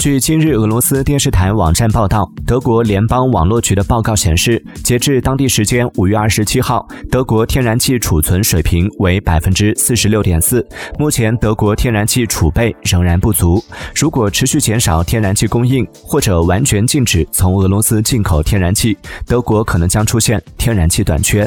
据今日俄罗斯电视台网站报道德国联邦网络局的报告显示截至当地时间五月二十七号德国天然气储存水平为百分之四十六点四目前德国天然气储备仍然不足。如果持续减少天然气供应或者完全禁止从俄罗斯进口天然气德国可能将出现天然气短缺。